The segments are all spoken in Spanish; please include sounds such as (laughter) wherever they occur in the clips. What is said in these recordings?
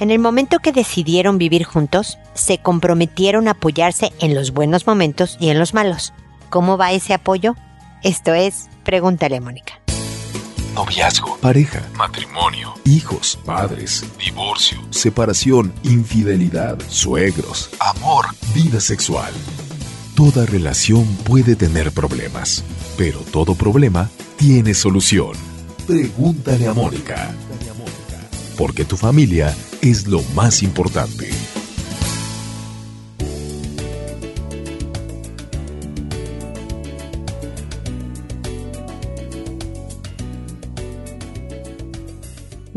En el momento que decidieron vivir juntos, se comprometieron a apoyarse en los buenos momentos y en los malos. ¿Cómo va ese apoyo? Esto es Pregúntale a Mónica. Noviazgo, pareja, matrimonio, hijos, padres, divorcio, separación, infidelidad, suegros, amor, vida sexual. Toda relación puede tener problemas, pero todo problema tiene solución. Pregúntale a Mónica. Porque tu familia es lo más importante.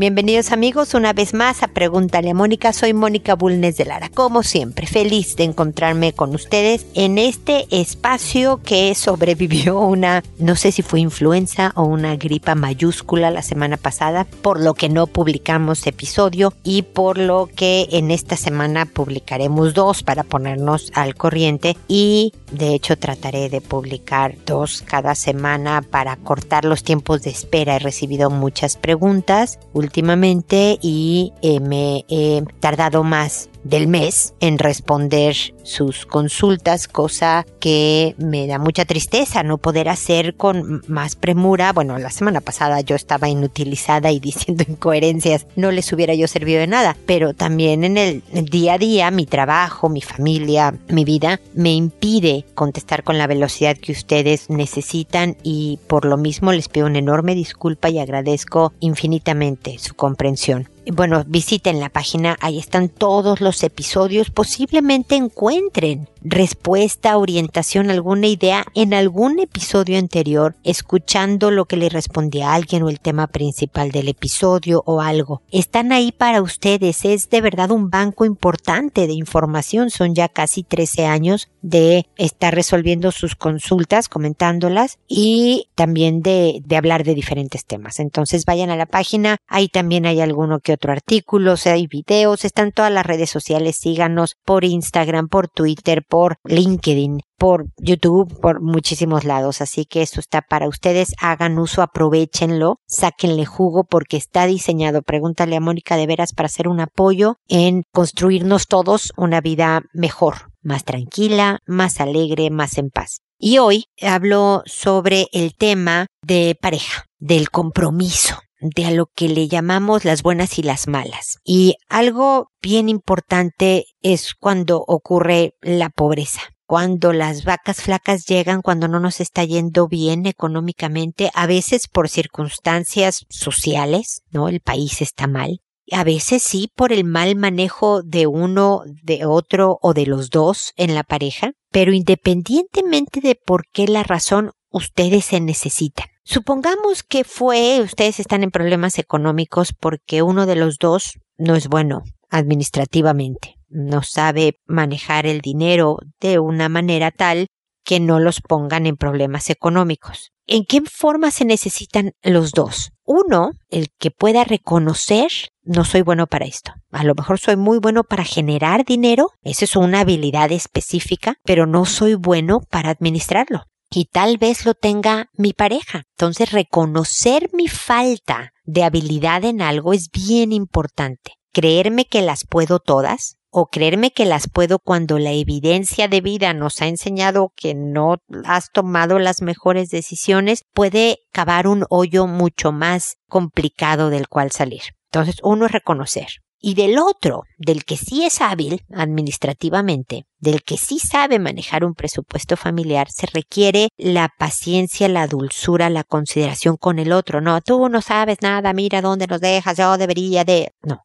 Bienvenidos amigos una vez más a Pregúntale a Mónica. Soy Mónica Bulnes de Lara. Como siempre, feliz de encontrarme con ustedes en este espacio que sobrevivió una, no sé si fue influenza o una gripa mayúscula la semana pasada, por lo que no publicamos episodio y por lo que en esta semana publicaremos dos para ponernos al corriente y de hecho trataré de publicar dos cada semana para cortar los tiempos de espera. He recibido muchas preguntas últimamente y eh, me he tardado más del mes en responder sus consultas, cosa que me da mucha tristeza no poder hacer con más premura. Bueno, la semana pasada yo estaba inutilizada y (laughs) diciendo incoherencias, no les hubiera yo servido de nada, pero también en el día a día mi trabajo, mi familia, mi vida me impide contestar con la velocidad que ustedes necesitan y por lo mismo les pido una enorme disculpa y agradezco infinitamente su comprensión bueno, visiten la página, ahí están todos los episodios, posiblemente encuentren encuentren respuesta, orientación, alguna idea en algún episodio anterior, escuchando lo que le respondía a alguien o el tema principal del episodio o algo. Están ahí para ustedes, es de verdad un banco importante de información, son ya casi 13 años de estar resolviendo sus consultas, comentándolas y también de, de hablar de diferentes temas. Entonces vayan a la página, ahí también hay alguno que otro artículo, hay videos, están todas las redes sociales, síganos por Instagram, por Twitter, por LinkedIn, por YouTube, por muchísimos lados. Así que esto está para ustedes. Hagan uso, aprovechenlo, sáquenle jugo porque está diseñado. Pregúntale a Mónica de veras para hacer un apoyo en construirnos todos una vida mejor, más tranquila, más alegre, más en paz. Y hoy hablo sobre el tema de pareja, del compromiso de a lo que le llamamos las buenas y las malas. Y algo bien importante es cuando ocurre la pobreza cuando las vacas flacas llegan, cuando no nos está yendo bien económicamente, a veces por circunstancias sociales, ¿no? El país está mal. A veces sí por el mal manejo de uno, de otro o de los dos en la pareja, pero independientemente de por qué la razón, ustedes se necesitan. Supongamos que fue, ustedes están en problemas económicos porque uno de los dos no es bueno administrativamente, no sabe manejar el dinero de una manera tal que no los pongan en problemas económicos. ¿En qué forma se necesitan los dos? Uno, el que pueda reconocer, no soy bueno para esto. A lo mejor soy muy bueno para generar dinero, esa es una habilidad específica, pero no soy bueno para administrarlo y tal vez lo tenga mi pareja. Entonces, reconocer mi falta de habilidad en algo es bien importante. Creerme que las puedo todas o creerme que las puedo cuando la evidencia de vida nos ha enseñado que no has tomado las mejores decisiones puede cavar un hoyo mucho más complicado del cual salir. Entonces, uno es reconocer y del otro, del que sí es hábil administrativamente, del que sí sabe manejar un presupuesto familiar, se requiere la paciencia, la dulzura, la consideración con el otro. No, tú no sabes nada, mira dónde nos dejas, yo debería de... No,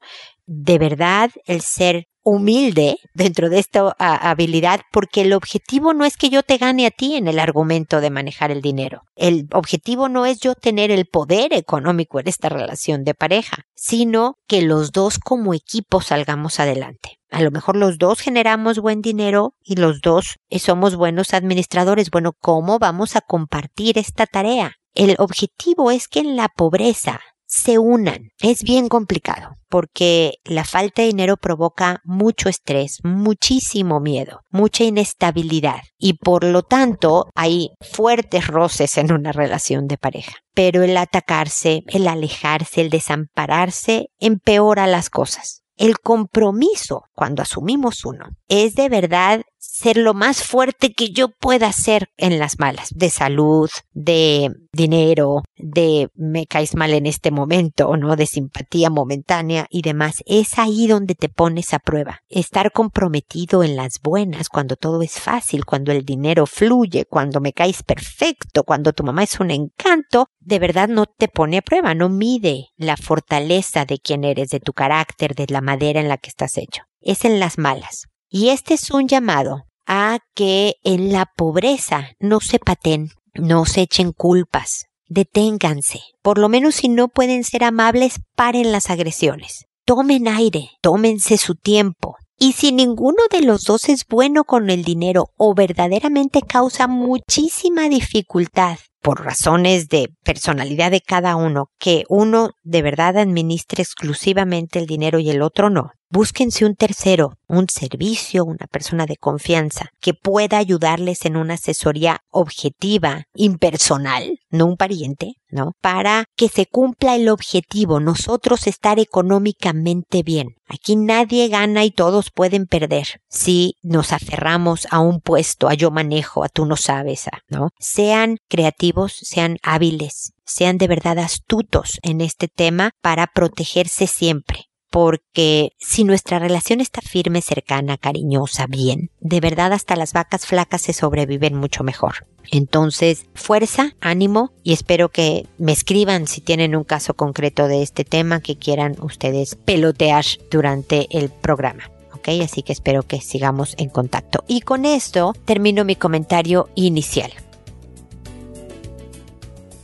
de verdad el ser humilde dentro de esta habilidad porque el objetivo no es que yo te gane a ti en el argumento de manejar el dinero. El objetivo no es yo tener el poder económico en esta relación de pareja, sino que los dos como equipo salgamos adelante. A lo mejor los dos generamos buen dinero y los dos somos buenos administradores. Bueno, ¿cómo vamos a compartir esta tarea? El objetivo es que en la pobreza se unan. Es bien complicado porque la falta de dinero provoca mucho estrés, muchísimo miedo, mucha inestabilidad y por lo tanto hay fuertes roces en una relación de pareja. Pero el atacarse, el alejarse, el desampararse empeora las cosas. El compromiso, cuando asumimos uno, es de verdad ser lo más fuerte que yo pueda ser en las malas, de salud, de dinero, de me caes mal en este momento, ¿no? De simpatía momentánea y demás. Es ahí donde te pones a prueba. Estar comprometido en las buenas, cuando todo es fácil, cuando el dinero fluye, cuando me caes perfecto, cuando tu mamá es un encanto, de verdad no te pone a prueba, no mide la fortaleza de quién eres, de tu carácter, de la madera en la que estás hecho. Es en las malas. Y este es un llamado a que en la pobreza no se paten, no se echen culpas, deténganse. Por lo menos si no pueden ser amables, paren las agresiones. Tomen aire, tómense su tiempo. Y si ninguno de los dos es bueno con el dinero o verdaderamente causa muchísima dificultad por razones de personalidad de cada uno, que uno de verdad administre exclusivamente el dinero y el otro no, Búsquense un tercero, un servicio, una persona de confianza que pueda ayudarles en una asesoría objetiva, impersonal, no un pariente, ¿no? Para que se cumpla el objetivo, nosotros estar económicamente bien. Aquí nadie gana y todos pueden perder si nos aferramos a un puesto, a yo manejo, a tú no sabes, ¿no? Sean creativos, sean hábiles, sean de verdad astutos en este tema para protegerse siempre porque si nuestra relación está firme, cercana, cariñosa, bien, de verdad hasta las vacas flacas se sobreviven mucho mejor. Entonces, fuerza, ánimo y espero que me escriban si tienen un caso concreto de este tema que quieran ustedes pelotear durante el programa. ¿ok? Así que espero que sigamos en contacto. Y con esto termino mi comentario inicial.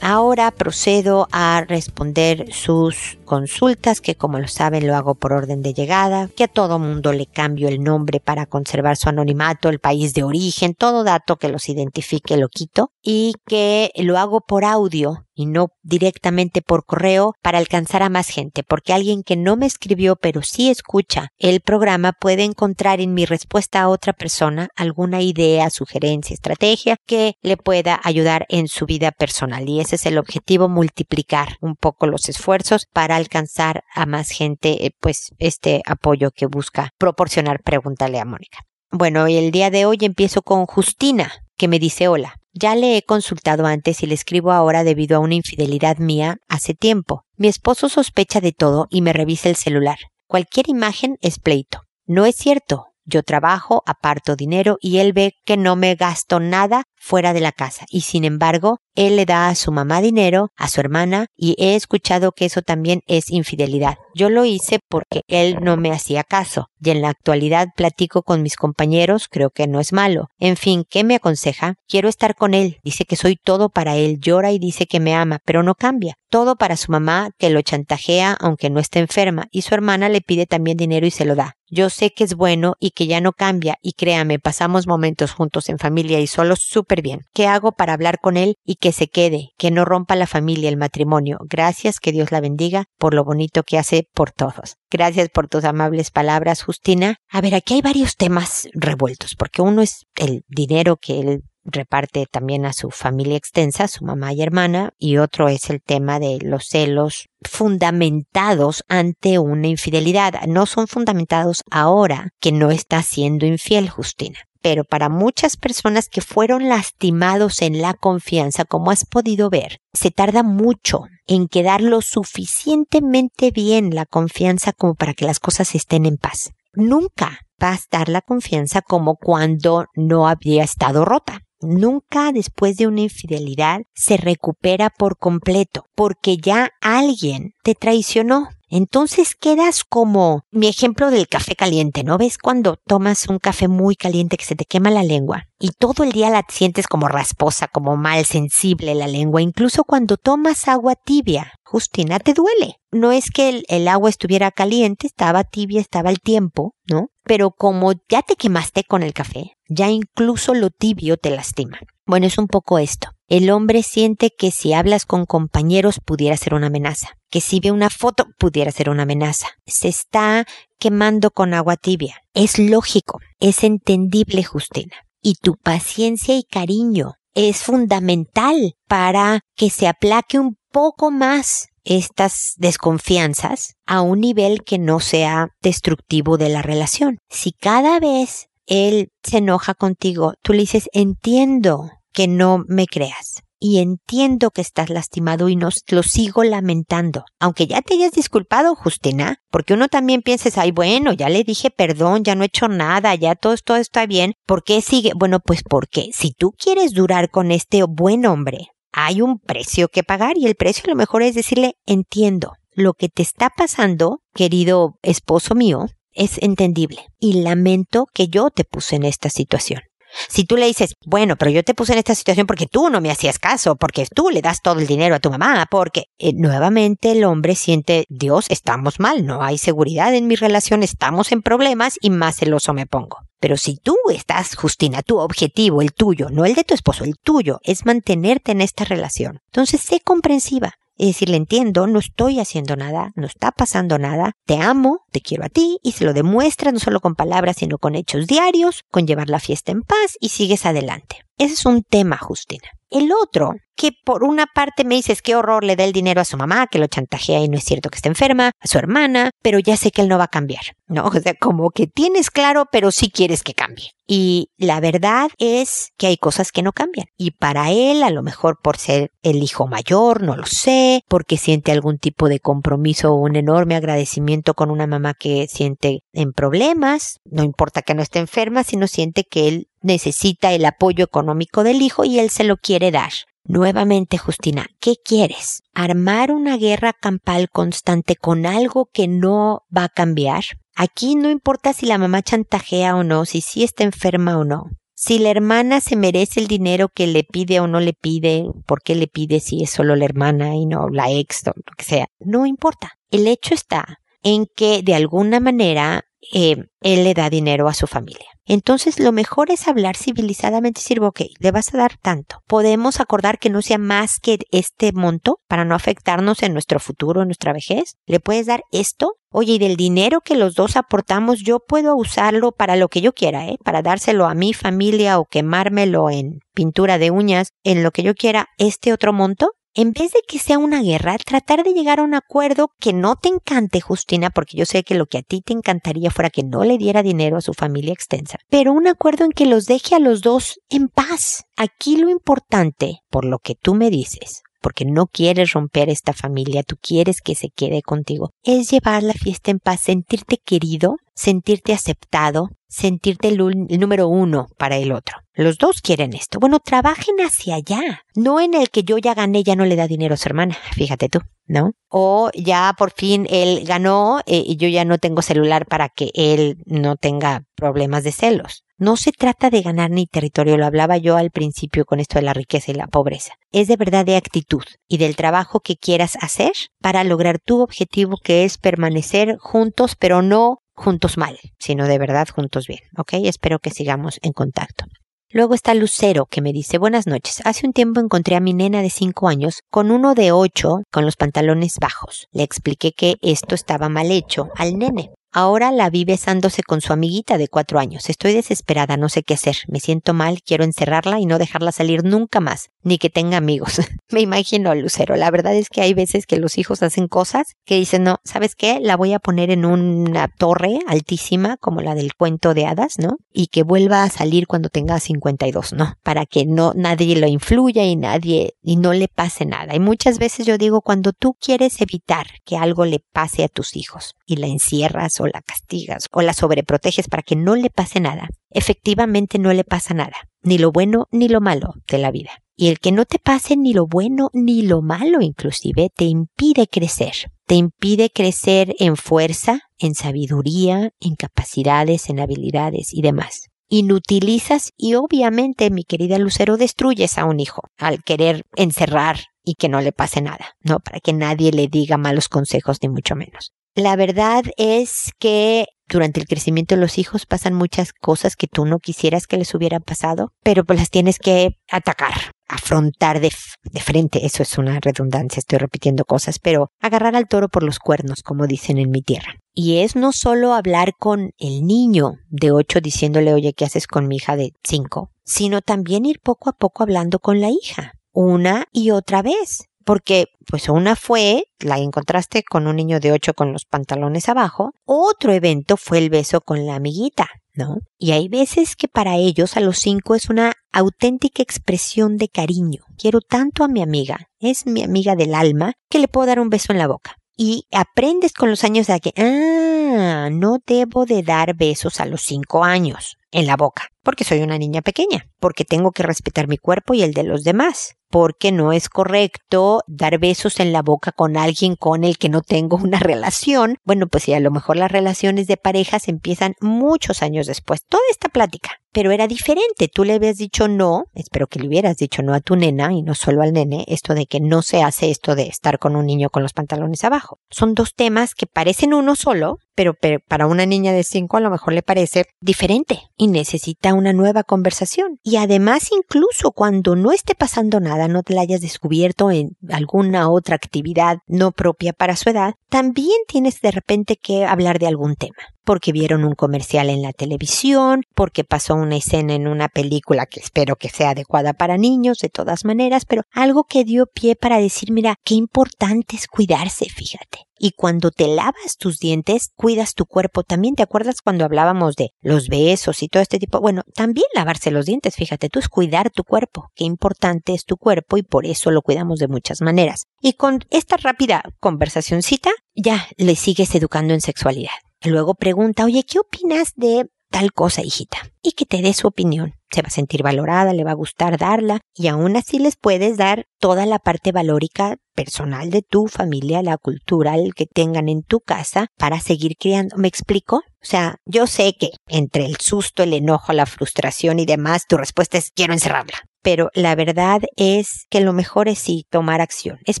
Ahora procedo a responder sus consultas, que como lo saben lo hago por orden de llegada, que a todo mundo le cambio el nombre para conservar su anonimato, el país de origen, todo dato que los identifique lo quito, y que lo hago por audio y no directamente por correo para alcanzar a más gente, porque alguien que no me escribió pero sí escucha el programa puede encontrar en mi respuesta a otra persona alguna idea, sugerencia, estrategia que le pueda ayudar en su vida personal. Y ese es el objetivo, multiplicar un poco los esfuerzos para alcanzar a más gente, eh, pues este apoyo que busca proporcionar. Pregúntale a Mónica. Bueno, el día de hoy empiezo con Justina, que me dice hola. Ya le he consultado antes y le escribo ahora debido a una infidelidad mía hace tiempo. Mi esposo sospecha de todo y me revisa el celular. Cualquier imagen es pleito. No es cierto. Yo trabajo, aparto dinero y él ve que no me gasto nada fuera de la casa y sin embargo él le da a su mamá dinero, a su hermana y he escuchado que eso también es infidelidad. Yo lo hice porque él no me hacía caso y en la actualidad platico con mis compañeros, creo que no es malo. En fin, ¿qué me aconseja? Quiero estar con él, dice que soy todo para él, llora y dice que me ama, pero no cambia. Todo para su mamá, que lo chantajea aunque no esté enferma, y su hermana le pide también dinero y se lo da. Yo sé que es bueno y que ya no cambia, y créame, pasamos momentos juntos en familia y solo súper bien. ¿Qué hago para hablar con él y que se quede, que no rompa la familia, el matrimonio? Gracias, que Dios la bendiga por lo bonito que hace por todos. Gracias por tus amables palabras, Justina. A ver, aquí hay varios temas revueltos, porque uno es el dinero que él reparte también a su familia extensa, su mamá y hermana, y otro es el tema de los celos fundamentados ante una infidelidad. No son fundamentados ahora que no está siendo infiel, Justina. Pero para muchas personas que fueron lastimados en la confianza, como has podido ver, se tarda mucho en quedar lo suficientemente bien la confianza como para que las cosas estén en paz. Nunca va a estar la confianza como cuando no había estado rota. Nunca después de una infidelidad se recupera por completo, porque ya alguien te traicionó. Entonces quedas como mi ejemplo del café caliente, ¿no? ¿Ves cuando tomas un café muy caliente que se te quema la lengua y todo el día la sientes como rasposa, como mal sensible la lengua, incluso cuando tomas agua tibia? Justina, te duele. No es que el, agua estuviera caliente, estaba tibia, estaba el tiempo, ¿no? Pero como ya te quemaste con el café, ya incluso lo tibio te lastima. Bueno, es un poco esto. El hombre siente que si hablas con compañeros pudiera ser una amenaza, que si ve una foto pudiera ser una amenaza. Se está quemando con agua tibia. Es lógico, es entendible, Justina. Y tu paciencia y cariño es fundamental para que se aplaque un poco más estas desconfianzas a un nivel que no sea destructivo de la relación. Si cada vez él se enoja contigo, tú le dices, entiendo que no me creas y entiendo que estás lastimado y nos lo sigo lamentando. Aunque ya te hayas disculpado, Justina, porque uno también piensa, ay, bueno, ya le dije perdón, ya no he hecho nada, ya todo esto está bien. ¿Por qué sigue? Bueno, pues porque si tú quieres durar con este buen hombre, hay un precio que pagar y el precio lo mejor es decirle, entiendo, lo que te está pasando, querido esposo mío, es entendible y lamento que yo te puse en esta situación. Si tú le dices, bueno, pero yo te puse en esta situación porque tú no me hacías caso, porque tú le das todo el dinero a tu mamá, porque eh, nuevamente el hombre siente, Dios, estamos mal, no hay seguridad en mi relación, estamos en problemas y más celoso me pongo. Pero si tú estás, Justina, tu objetivo, el tuyo, no el de tu esposo, el tuyo, es mantenerte en esta relación. Entonces sé comprensiva, y decirle entiendo, no estoy haciendo nada, no está pasando nada, te amo, te quiero a ti y se lo demuestras no solo con palabras sino con hechos diarios, con llevar la fiesta en paz y sigues adelante. Ese es un tema, Justina. El otro, que por una parte me dices qué horror le da el dinero a su mamá, que lo chantajea y no es cierto que esté enferma, a su hermana, pero ya sé que él no va a cambiar. No, o sea, como que tienes claro, pero sí quieres que cambie. Y la verdad es que hay cosas que no cambian. Y para él, a lo mejor por ser el hijo mayor, no lo sé, porque siente algún tipo de compromiso o un enorme agradecimiento con una mamá que siente en problemas, no importa que no esté enferma, sino siente que él necesita el apoyo económico del hijo y él se lo quiere dar. Nuevamente, Justina, ¿qué quieres? ¿Armar una guerra campal constante con algo que no va a cambiar? Aquí no importa si la mamá chantajea o no, si sí está enferma o no. Si la hermana se merece el dinero que le pide o no le pide, ¿por qué le pide si es solo la hermana y no la ex o lo que sea? No importa. El hecho está en que de alguna manera eh, él le da dinero a su familia. Entonces lo mejor es hablar civilizadamente y decir, ok, le vas a dar tanto. Podemos acordar que no sea más que este monto para no afectarnos en nuestro futuro, en nuestra vejez. Le puedes dar esto. Oye, y del dinero que los dos aportamos, yo puedo usarlo para lo que yo quiera, ¿eh? Para dárselo a mi familia o quemármelo en pintura de uñas, en lo que yo quiera, este otro monto en vez de que sea una guerra, tratar de llegar a un acuerdo que no te encante, Justina, porque yo sé que lo que a ti te encantaría fuera que no le diera dinero a su familia extensa, pero un acuerdo en que los deje a los dos en paz. Aquí lo importante, por lo que tú me dices, porque no quieres romper esta familia, tú quieres que se quede contigo, es llevar la fiesta en paz, sentirte querido, sentirte aceptado, sentirte el, número uno para el otro. Los dos quieren esto. Bueno, trabajen hacia allá, no en el que yo ya gané, ya no le da dinero a su hermana, fíjate tú, ¿no? O ya por fin él ganó eh, y yo ya no tengo celular para que él no tenga problemas de celos. No se trata de ganar ni territorio, lo hablaba yo al principio con esto de la riqueza y la pobreza. Es de verdad de actitud y del trabajo que quieras hacer para lograr tu objetivo que es permanecer juntos, pero no juntos mal, sino de verdad juntos bien. ¿Ok? Espero que sigamos en contacto. Luego está Lucero, que me dice, buenas noches. Hace un tiempo encontré a mi nena de 5 años con uno de 8 con los pantalones bajos. Le expliqué que esto estaba mal hecho al nene. Ahora la vi besándose con su amiguita de cuatro años. Estoy desesperada, no sé qué hacer. Me siento mal, quiero encerrarla y no dejarla salir nunca más, ni que tenga amigos. (laughs) Me imagino, Lucero. La verdad es que hay veces que los hijos hacen cosas que dicen, no, ¿sabes qué? La voy a poner en una torre altísima, como la del cuento de hadas, ¿no? Y que vuelva a salir cuando tenga 52, ¿no? Para que no nadie lo influya y nadie, y no le pase nada. Y muchas veces yo digo, cuando tú quieres evitar que algo le pase a tus hijos y la encierras o la castigas o la sobreproteges para que no le pase nada, efectivamente no le pasa nada, ni lo bueno ni lo malo de la vida. Y el que no te pase ni lo bueno ni lo malo inclusive te impide crecer. Te impide crecer en fuerza, en sabiduría, en capacidades, en habilidades y demás. Inutilizas y obviamente, mi querida Lucero, destruyes a un hijo al querer encerrar y que no le pase nada, ¿no? Para que nadie le diga malos consejos ni mucho menos. La verdad es que durante el crecimiento de los hijos pasan muchas cosas que tú no quisieras que les hubieran pasado, pero pues las tienes que atacar, afrontar de, de, frente. Eso es una redundancia, estoy repitiendo cosas, pero agarrar al toro por los cuernos, como dicen en mi tierra. Y es no solo hablar con el niño de ocho diciéndole, oye, ¿qué haces con mi hija de cinco? Sino también ir poco a poco hablando con la hija una y otra vez porque pues una fue, la encontraste con un niño de 8 con los pantalones abajo, otro evento fue el beso con la amiguita, ¿no? Y hay veces que para ellos a los 5 es una auténtica expresión de cariño. Quiero tanto a mi amiga, es mi amiga del alma, que le puedo dar un beso en la boca. Y aprendes con los años a que, ah, no debo de dar besos a los 5 años en la boca, porque soy una niña pequeña, porque tengo que respetar mi cuerpo y el de los demás porque no es correcto dar besos en la boca con alguien con el que no tengo una (laughs) relación. Bueno, pues si a lo mejor las relaciones de parejas empiezan muchos años después. Toda esta plática. Pero era diferente. Tú le habías dicho no, espero que le hubieras dicho no a tu nena y no solo al nene, esto de que no se hace esto de estar con un niño con los pantalones abajo. Son dos temas que parecen uno solo, pero, para una niña de 5 a lo mejor le parece diferente y necesita una nueva conversación. Y además, incluso cuando no esté pasando nada, no te la hayas descubierto en alguna otra actividad no propia para su edad, también tienes de repente que hablar de algún tema porque vieron un comercial en la televisión, porque pasó una escena en una película que espero que sea adecuada para niños de todas maneras, pero algo que dio pie para decir, mira, qué importante es cuidarse, fíjate. Y cuando te lavas tus dientes, cuidas tu cuerpo. También te acuerdas cuando hablábamos de los besos y todo este tipo. Bueno, también lavarse los dientes, fíjate, tú es cuidar tu cuerpo. Qué importante es tu cuerpo y por eso lo cuidamos de muchas maneras. Y con esta rápida conversacioncita, ya le sigues educando en sexualidad. Luego pregunta, oye, ¿qué opinas de tal cosa, hijita? Y que te dé su opinión. Se va a sentir valorada, le va a gustar darla y aún así les puedes dar toda la parte valórica personal de tu familia, la cultural que tengan en tu casa para seguir criando. ¿Me explico? O sea, yo sé que entre el susto, el enojo, la frustración y demás, tu respuesta es quiero encerrarla. Pero la verdad es que lo mejor es sí tomar acción, es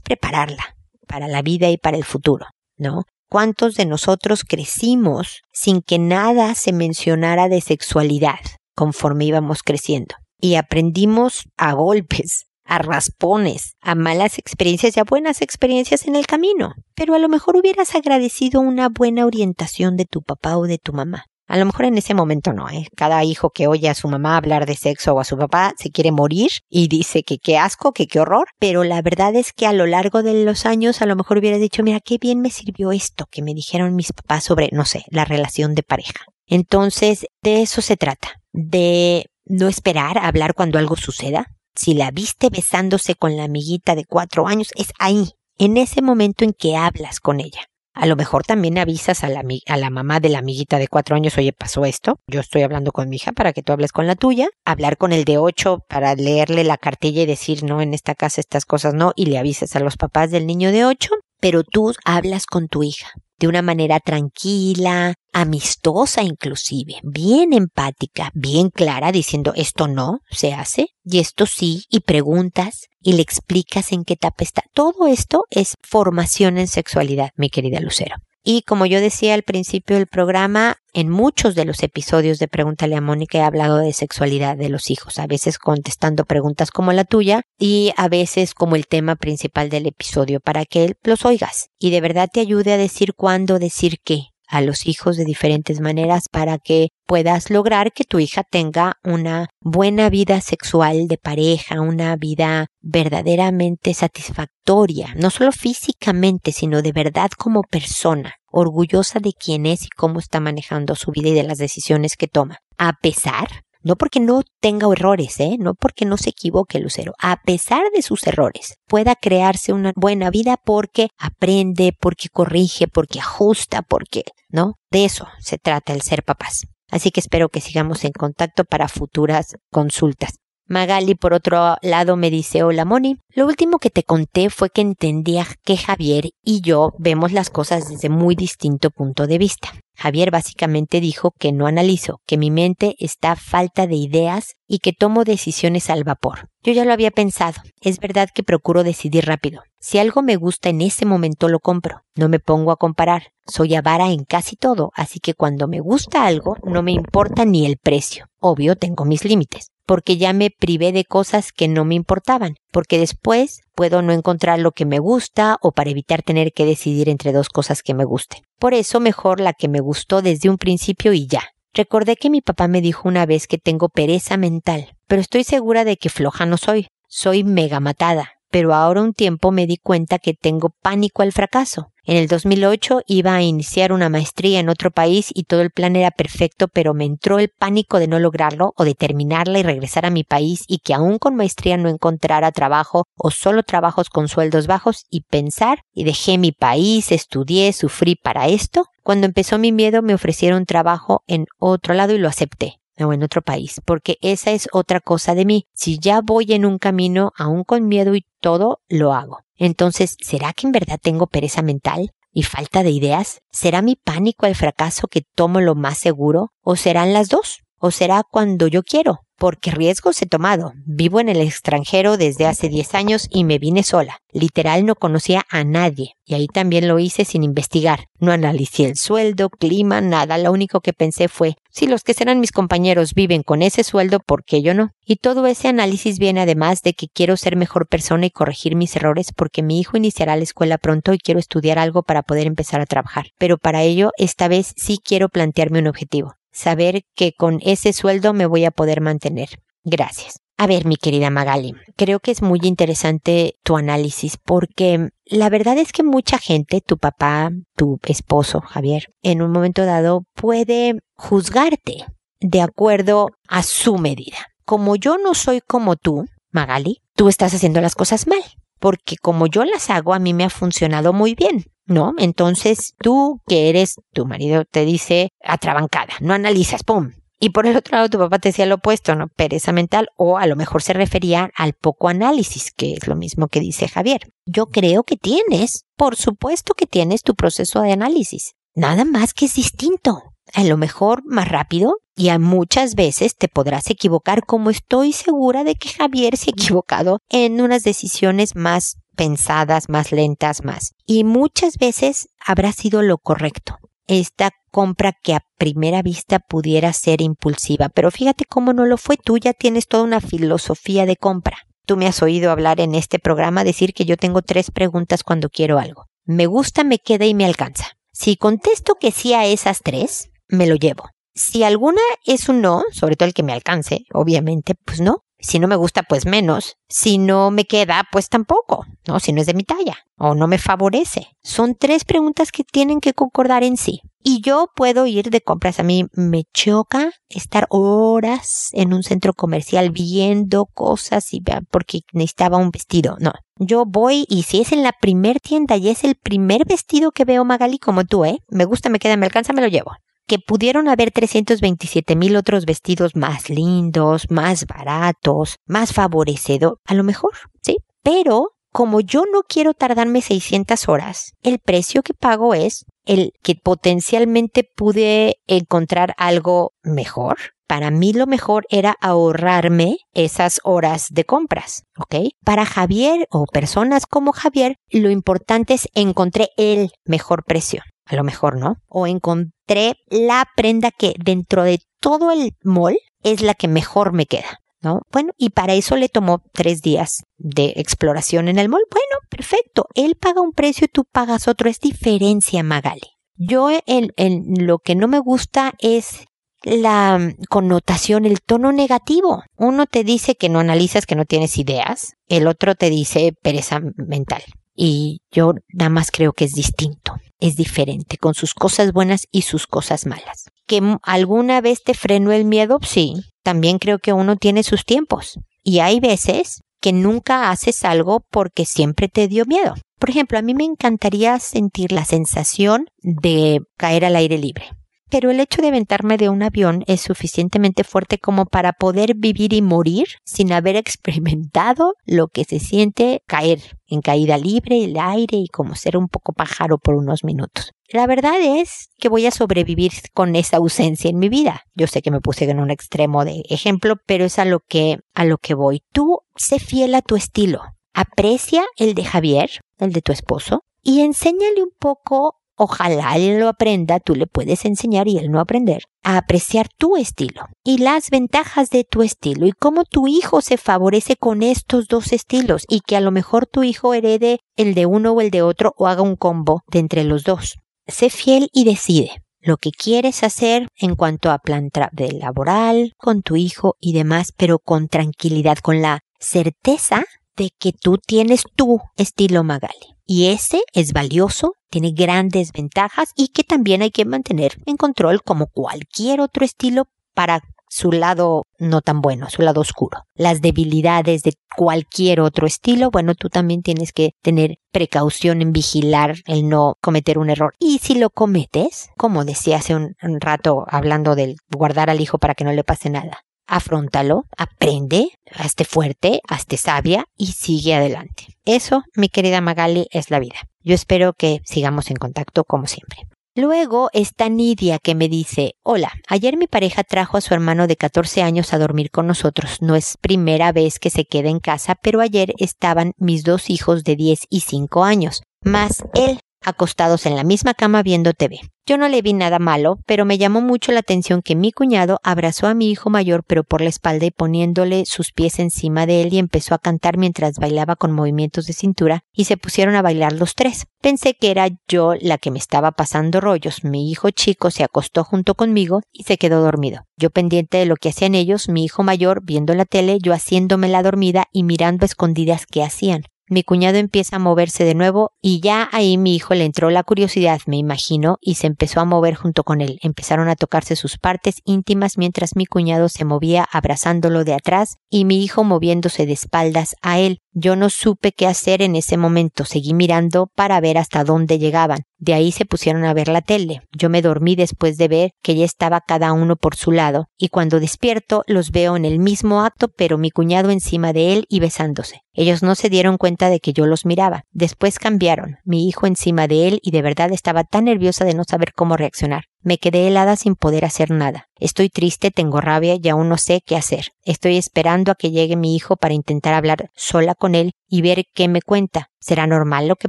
prepararla para la vida y para el futuro, ¿no? ¿Cuántos de nosotros crecimos sin que nada se mencionara de sexualidad conforme íbamos creciendo? Y aprendimos a golpes, a raspones, a malas experiencias y a buenas experiencias en el camino. Pero a lo mejor hubieras agradecido una buena orientación de tu papá o de tu mamá. A lo mejor en ese momento no, ¿eh? Cada hijo que oye a su mamá hablar de sexo o a su papá se quiere morir y dice que qué asco, que qué horror, pero la verdad es que a lo largo de los años a lo mejor hubiera dicho, mira, qué bien me sirvió esto que me dijeron mis papás sobre, no sé, la relación de pareja. Entonces, de eso se trata, de no esperar a hablar cuando algo suceda. Si la viste besándose con la amiguita de cuatro años, es ahí, en ese momento en que hablas con ella. A lo mejor también avisas a la, mamá de la amiguita de cuatro años, oye, pasó esto, yo estoy hablando con mi hija para que tú hables con la tuya, hablar con el de ocho para leerle la cartilla y decir, no, en esta casa estas cosas no, y le avisas a los papás del niño de ocho, pero tú hablas con tu hija de una manera tranquila, amistosa inclusive, bien empática, bien clara, diciendo esto no se hace y esto sí, y preguntas y le explicas en qué etapa está. Todo esto es formación en sexualidad, mi querida Lucero. Y como yo decía al principio del programa, en muchos de los episodios de Pregúntale a Mónica he hablado de sexualidad de los hijos, a veces contestando preguntas como la tuya y a veces como el tema principal del episodio para que los oigas y de verdad te ayude a decir cuándo, decir qué, a los hijos de diferentes maneras para que puedas lograr que tu hija tenga una buena vida sexual de pareja, una vida verdaderamente satisfactoria, no solo físicamente, sino de verdad como persona, orgullosa de quién es y cómo está manejando su vida y de las decisiones que toma. A pesar no porque no tenga errores, ¿eh? no porque no se equivoque Lucero, a pesar de sus errores, pueda crearse una buena vida porque aprende, porque corrige, porque ajusta, porque, ¿no? De eso se trata el ser papás. Así que espero que sigamos en contacto para futuras consultas. Magali, por otro lado, me dice, hola Moni, lo último que te conté fue que entendía que Javier y yo vemos las cosas desde muy distinto punto de vista. Javier básicamente dijo que no analizo, que mi mente está falta de ideas y que tomo decisiones al vapor. Yo ya lo había pensado. Es verdad que procuro decidir rápido. Si algo me gusta en ese momento lo compro. No me pongo a comparar. Soy avara en casi todo, así que cuando me gusta algo no me importa ni el precio. Obvio, tengo mis límites, porque ya me privé de cosas que no me importaban, porque después puedo no encontrar lo que me gusta o para evitar tener que decidir entre dos cosas que me gusten. Por eso mejor la que me gustó desde un principio y ya. Recordé que mi papá me dijo una vez que tengo pereza mental, pero estoy segura de que floja no soy. Soy mega matada. Pero ahora un tiempo me di cuenta que tengo pánico al fracaso. En el 2008 iba a iniciar una maestría en otro país y todo el plan era perfecto, pero me entró el pánico de no lograrlo o de terminarla y regresar a mi país y que aún con maestría no encontrara trabajo o solo trabajos con sueldos bajos y pensar y dejé mi país, estudié, sufrí para esto. Cuando empezó mi miedo me ofrecieron trabajo en otro lado y lo acepté o en otro país, porque esa es otra cosa de mí. Si ya voy en un camino, aún con miedo y todo, lo hago. Entonces, ¿será que en verdad tengo pereza mental? ¿Y falta de ideas? ¿Será mi pánico al fracaso que tomo lo más seguro? ¿O serán las dos? ¿O será cuando yo quiero? Porque riesgos he tomado. Vivo en el extranjero desde hace 10 años y me vine sola. Literal no conocía a nadie y ahí también lo hice sin investigar. No analicé el sueldo, clima, nada. Lo único que pensé fue, si los que serán mis compañeros viven con ese sueldo, ¿por qué yo no? Y todo ese análisis viene además de que quiero ser mejor persona y corregir mis errores porque mi hijo iniciará la escuela pronto y quiero estudiar algo para poder empezar a trabajar. Pero para ello, esta vez sí quiero plantearme un objetivo saber que con ese sueldo me voy a poder mantener. Gracias. A ver, mi querida Magali, creo que es muy interesante tu análisis porque la verdad es que mucha gente, tu papá, tu esposo, Javier, en un momento dado puede juzgarte de acuerdo a su medida. Como yo no soy como tú, Magali, tú estás haciendo las cosas mal, porque como yo las hago, a mí me ha funcionado muy bien. ¿No? Entonces tú, que eres tu marido, te dice atrabancada, no analizas, ¡pum! Y por el otro lado, tu papá te decía lo opuesto, ¿no? Pereza mental, o a lo mejor se refería al poco análisis, que es lo mismo que dice Javier. Yo creo que tienes, por supuesto que tienes tu proceso de análisis. Nada más que es distinto. A lo mejor más rápido y a muchas veces te podrás equivocar como estoy segura de que Javier se ha equivocado en unas decisiones más pensadas, más lentas, más. Y muchas veces habrá sido lo correcto. Esta compra que a primera vista pudiera ser impulsiva, pero fíjate cómo no lo fue. Tú ya tienes toda una filosofía de compra. Tú me has oído hablar en este programa decir que yo tengo tres preguntas cuando quiero algo. Me gusta, me queda y me alcanza. Si contesto que sí a esas tres, me lo llevo. Si alguna es un no, sobre todo el que me alcance, obviamente, pues no. Si no me gusta, pues menos. Si no me queda, pues tampoco, ¿no? Si no es de mi talla o no me favorece. Son tres preguntas que tienen que concordar en sí. Y yo puedo ir de compras. A mí me choca estar horas en un centro comercial viendo cosas y porque necesitaba un vestido. No. Yo voy y si es en la primer tienda y es el primer vestido que veo Magali como tú, ¿eh? Me gusta, me queda, me alcanza, me lo llevo que pudieron haber 327 mil otros vestidos más lindos, más baratos, más favorecedor, a lo mejor, ¿sí? Pero como yo no quiero tardarme 600 horas, el precio que pago es el que potencialmente pude encontrar algo mejor. Para mí lo mejor era ahorrarme esas horas de compras, ¿ok? Para Javier o personas como Javier, lo importante es encontré el mejor precio a lo mejor, ¿no? O encontré la prenda que dentro de todo el mall es la que mejor me queda. ¿No? Bueno, y para eso le tomó tres días de exploración en el mall. Bueno, perfecto. Él paga un precio y tú pagas otro. Es diferencia, Magali. Yo en, en lo que no me gusta es la connotación, el tono negativo. Uno te dice que no analizas, que no tienes ideas. El otro te dice pereza mental. Y yo nada más creo que es distinto es diferente, con sus cosas buenas y sus cosas malas. ¿Que alguna vez te frenó el miedo? Sí, también creo que uno tiene sus tiempos. Y hay veces que nunca haces algo porque siempre te dio miedo. Por ejemplo, a mí me encantaría sentir la sensación de caer al aire libre pero el hecho de aventarme de un avión es suficientemente fuerte como para poder vivir y morir sin haber (laughs) experimentado lo que se siente caer en caída libre, el aire y como ser un poco pájaro por unos minutos. La verdad es que voy a sobrevivir con esa ausencia en mi vida. Yo sé que me puse en un extremo de ejemplo, pero es a lo que a lo que voy. Tú sé fiel a tu estilo. Aprecia el de Javier, el de tu esposo, y enséñale un poco Ojalá él lo aprenda, tú le puedes enseñar y él no aprender a apreciar tu estilo y las ventajas de tu estilo y cómo tu hijo se favorece con estos dos estilos y que a lo mejor tu hijo herede el de uno o el de otro o haga un combo de entre los dos. Sé fiel y decide lo que quieres hacer en cuanto a plan de laboral con tu hijo y demás, pero con tranquilidad, con la certeza de que tú tienes tu estilo Magali. Y ese es valioso, tiene grandes ventajas y que también hay que mantener en control como cualquier otro estilo para su lado no tan bueno, su lado oscuro. Las debilidades de cualquier otro estilo, bueno, tú también tienes que tener precaución en vigilar el no cometer un error. Y si lo cometes, como decía hace un, rato hablando del guardar al hijo para que no le pase nada, afrontalo, aprende, hazte fuerte, hazte sabia y sigue adelante. Eso, mi querida Magali, es la vida. Yo espero que sigamos en contacto como siempre. Luego está Nidia que me dice, hola, ayer mi pareja trajo a su hermano de 14 años a dormir con nosotros. No es primera vez que se queda en casa, pero ayer estaban mis dos hijos de 10 y 5 años, más él acostados en la misma cama viendo TV. Yo no le vi nada malo, pero me llamó mucho la atención que mi cuñado abrazó a mi hijo mayor pero por la espalda y poniéndole sus pies encima de él y empezó a cantar mientras bailaba con movimientos de cintura y se pusieron a bailar los tres. Pensé que era yo la que me estaba pasando rollos. Mi hijo chico se acostó junto conmigo y se quedó dormido. Yo pendiente de lo que hacían ellos, mi hijo mayor viendo la tele, yo haciéndome la dormida y mirando escondidas qué hacían. Mi cuñado empieza a moverse de nuevo y ya ahí mi hijo le entró la curiosidad, me imagino, y se empezó a mover junto con él. Empezaron a tocarse sus partes íntimas mientras mi cuñado se movía abrazándolo de atrás y mi hijo moviéndose de espaldas a él. Yo no supe qué hacer en ese momento, seguí mirando para ver hasta dónde llegaban. De ahí se pusieron a ver la tele. Yo me dormí después de ver que ya estaba cada uno por su lado, y cuando despierto los veo en el mismo acto, pero mi cuñado encima de él y besándose. Ellos no se dieron cuenta de que yo los miraba. Después cambiaron, mi hijo encima de él y de verdad estaba tan nerviosa de no saber cómo reaccionar. Me quedé helada sin poder hacer nada. Estoy triste, tengo rabia y aún no sé qué hacer. Estoy esperando a que llegue mi hijo para intentar hablar sola con él y ver qué me cuenta. ¿Será normal lo que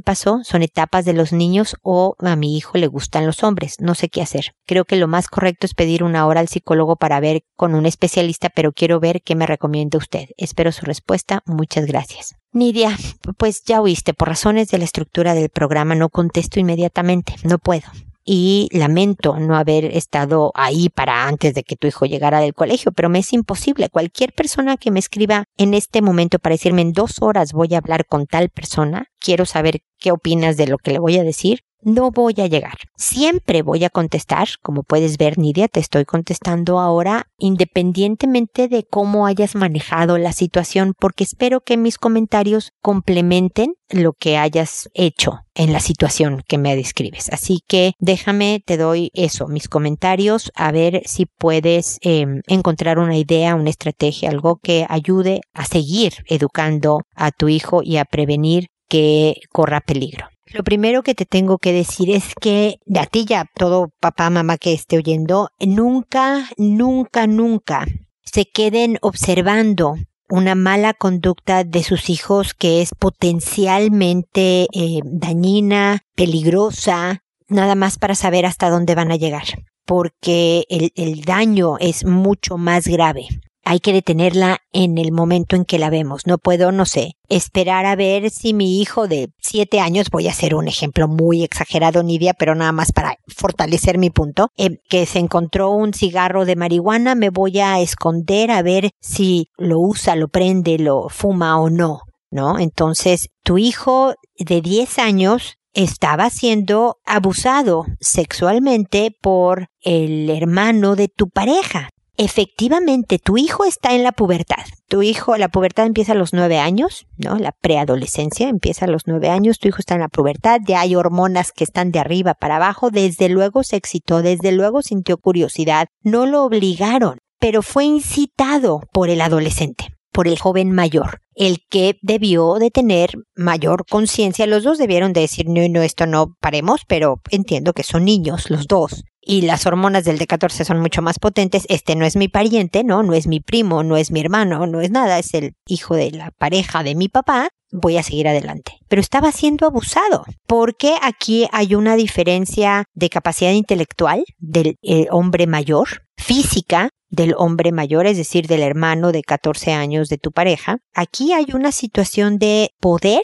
pasó? ¿Son etapas de los niños o a mi hijo le gustan los hombres? No sé qué hacer. Creo que lo más correcto es pedir una hora al psicólogo para ver con un especialista, pero quiero ver qué me recomienda usted. Espero su respuesta. Muchas gracias. Nidia, pues ya oíste, por razones de la estructura del programa no contesto inmediatamente. No puedo y lamento no haber estado ahí para antes de que tu hijo llegara del colegio, pero me es imposible. Cualquier persona que me escriba en este momento para decirme en dos horas voy a hablar con tal persona, quiero saber qué opinas de lo que le voy a decir, no voy a llegar. Siempre voy a contestar, como puedes ver, Nidia, te estoy contestando ahora, independientemente de cómo hayas manejado la situación, porque espero que mis comentarios complementen lo que hayas hecho en la situación que me describes. Así que déjame, te doy eso, mis comentarios, a ver si puedes em, encontrar una idea, una estrategia, algo que ayude a seguir educando a tu hijo y a prevenir que corra peligro. Lo primero que te tengo que decir es que de a ti ya todo papá, mamá que esté oyendo, nunca, nunca, nunca se queden observando una mala conducta de sus hijos que es potencialmente eh, dañina, peligrosa, nada más para saber hasta dónde van a llegar, porque el daño es mucho más grave hay que detenerla en el momento en que la vemos. No puedo, no sé, esperar a ver si mi hijo de siete años, voy a hacer un ejemplo muy exagerado, Nidia, pero nada más para fortalecer mi punto, eh, que se encontró un cigarro de marihuana, me voy a esconder a ver si lo usa, lo prende, lo fuma o no, ¿no? Entonces, tu hijo de 10 años estaba siendo abusado sexualmente por el hermano de tu pareja efectivamente tu hijo está en la pubertad. Tu hijo, la pubertad empieza a los nueve años, ¿no? La preadolescencia empieza a los nueve años, tu hijo está en la pubertad, ya hay hormonas que están de arriba para abajo, desde luego se excitó, desde luego sintió curiosidad, no lo obligaron, pero fue incitado por el adolescente, por el joven mayor el que debió de tener mayor conciencia. Los dos debieron de decir, no, no, esto no paremos, pero entiendo que son niños los dos. Y las hormonas del D14 son mucho más potentes. Este no es mi pariente, no, no es mi primo, no es mi hermano, no es nada, es el hijo de la pareja de mi papá. Voy a seguir adelante. Pero estaba siendo abusado, porque aquí hay una diferencia de capacidad intelectual del eh, hombre mayor, física del hombre mayor, es decir, del hermano de 14 años de tu pareja. Aquí hay una situación de poder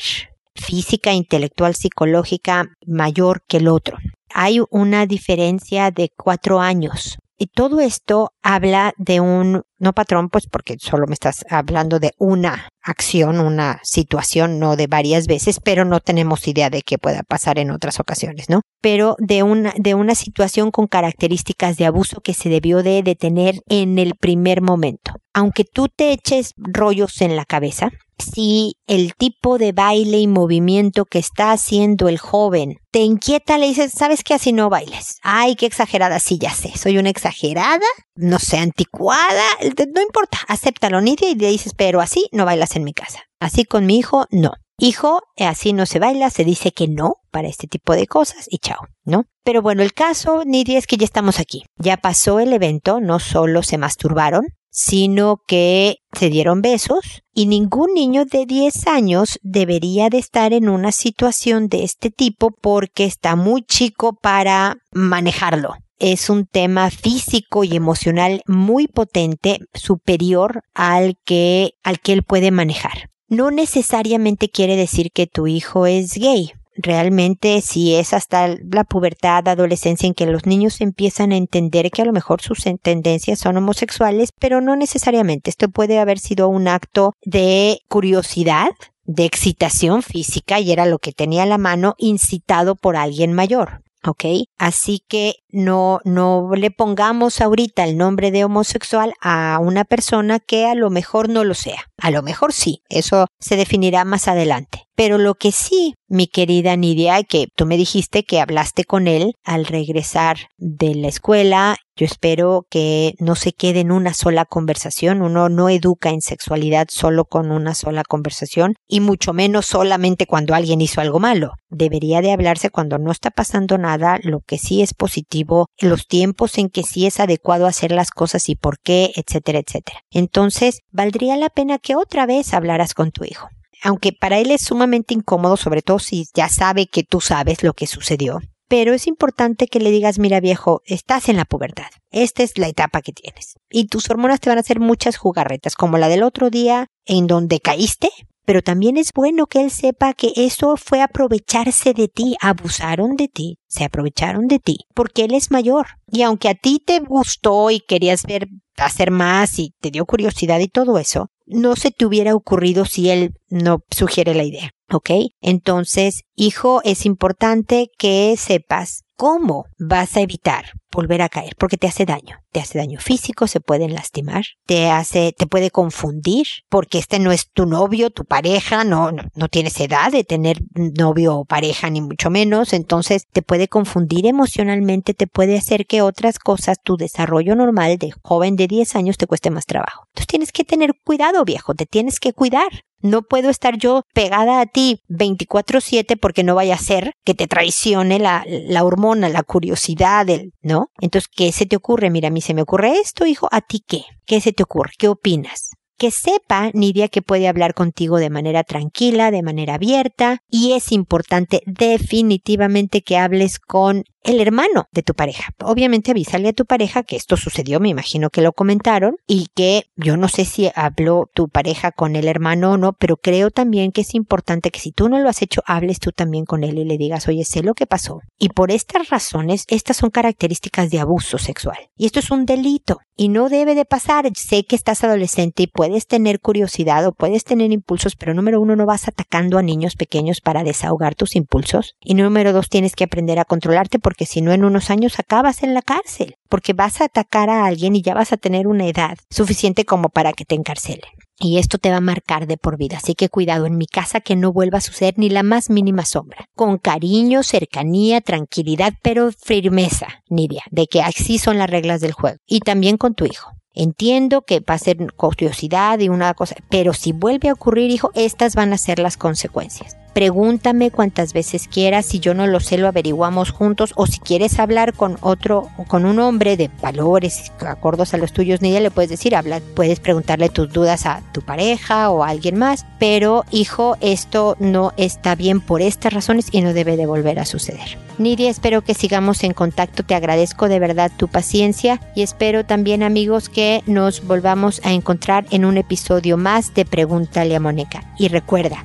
física, intelectual, psicológica mayor que el otro. Hay una diferencia de cuatro años. Y todo esto habla de un, no patrón, pues porque solo me estás hablando de una acción, una situación, no de varias veces, pero no tenemos idea de qué pueda pasar en otras ocasiones, ¿no? Pero de una, de una situación con características de abuso que se debió de detener en el primer momento. Aunque tú te eches rollos en la cabeza, si el tipo de baile y movimiento que está haciendo el joven te inquieta, le dices, ¿sabes qué? Así no bailes. Ay, qué exagerada. Sí, ya sé. Soy una exagerada, no sé, anticuada. No importa, acéptalo, Nidia, y le dices, pero así no bailas en mi casa. Así con mi hijo, no. Hijo, así no se baila, se dice que no para este tipo de cosas y chao, ¿no? Pero bueno, el caso, Nidia, es que ya estamos aquí. Ya pasó el evento, no solo se masturbaron, sino que se dieron besos y ningún niño de 10 años debería de estar en una situación de este tipo porque está muy chico para manejarlo. Es un tema físico y emocional muy potente, superior al que, al que él puede manejar. No necesariamente quiere decir que tu hijo es gay realmente si es hasta la pubertad, adolescencia en que los niños empiezan a entender que a lo mejor sus tendencias son homosexuales, pero no necesariamente. Esto puede haber sido un acto de curiosidad, de excitación física y era lo que tenía la mano incitado por alguien mayor. ¿ok? Así que no, no le pongamos ahorita el nombre de homosexual a una persona que a lo mejor no lo sea. A lo mejor sí, eso se definirá más adelante. Pero lo que sí, mi querida Nidia, que tú me dijiste que hablaste con él al regresar de la escuela, yo espero que no se quede en una sola conversación. Uno no educa en sexualidad solo con una sola conversación y mucho menos solamente cuando alguien hizo algo malo. Debería de hablarse cuando no está pasando nada, lo que sí es positivo, los tiempos en que sí es adecuado hacer las cosas y por qué, etcétera, etcétera. Entonces, valdría la pena que otra vez hablaras con tu hijo aunque para él es sumamente incómodo, sobre todo si ya sabe que tú sabes lo que sucedió. Pero es importante que le digas, mira viejo, estás en la pubertad. Esta es la etapa que tienes. Y tus hormonas te van a hacer muchas jugarretas, como la del otro día en donde caíste. Pero también es bueno que él sepa que eso fue aprovecharse de ti, abusaron de ti, se aprovecharon de ti, porque él es mayor. Y aunque a ti te gustó y querías ver hacer más y te dio curiosidad y todo eso, no se te hubiera ocurrido si él no sugiere la idea. ¿Ok? Entonces, hijo, es importante que sepas cómo vas a evitar volver a caer, porque te hace daño. Te hace daño físico, se pueden lastimar, te hace, te puede confundir, porque este no es tu novio, tu pareja, no, no, no tienes edad de tener novio o pareja, ni mucho menos, entonces te puede confundir emocionalmente, te puede hacer que otras cosas, tu desarrollo normal de joven de 10 años te cueste más trabajo. Entonces tienes que tener cuidado, viejo, te tienes que cuidar. No puedo estar yo pegada a ti 24/7 porque no vaya a ser que te traicione la, la hormona, la curiosidad, el, ¿no? Entonces, ¿qué se te ocurre? Mira, a mí se me ocurre esto, hijo, ¿a ti qué? ¿Qué se te ocurre? ¿Qué opinas? que sepa, Nidia, que puede hablar contigo de manera tranquila, de manera abierta, y es importante definitivamente que hables con el hermano de tu pareja. Obviamente avísale a tu pareja que esto sucedió, me imagino que lo comentaron, y que yo no sé si habló tu pareja con el hermano o no, pero creo también que es importante que si tú no lo has hecho, hables tú también con él y le digas, oye, sé lo que pasó. Y por estas razones, estas son características de abuso sexual. Y esto es un delito y no debe de pasar. Sé que estás adolescente y puedes tener curiosidad o puedes tener impulsos, pero número uno, no vas atacando a niños pequeños para desahogar tus impulsos. Y número dos, tienes que aprender a controlarte porque si no en unos años acabas en la cárcel, porque vas a atacar a alguien y ya vas a tener una edad suficiente como para que te encarcelen. Y esto te va a marcar de por vida, así que cuidado en mi casa que no vuelva a suceder ni la más mínima sombra. Con cariño, cercanía, tranquilidad, pero firmeza, Nidia, de que así son las reglas del juego. Y también con tu hijo. Entiendo que va a ser curiosidad y una cosa, pero si vuelve a ocurrir, hijo, estas van a ser las consecuencias. Pregúntame cuantas veces quieras, si yo no lo sé lo averiguamos juntos o si quieres hablar con otro, con un hombre de valores acordos a los tuyos, ni le puedes decir, habla, puedes preguntarle tus dudas a tu pareja o a alguien más, pero hijo, esto no está bien por estas razones y no debe de volver a suceder. Nidia, espero que sigamos en contacto, te agradezco de verdad tu paciencia y espero también amigos que nos volvamos a encontrar en un episodio más de Pregúntale a Mónica. Y recuerda,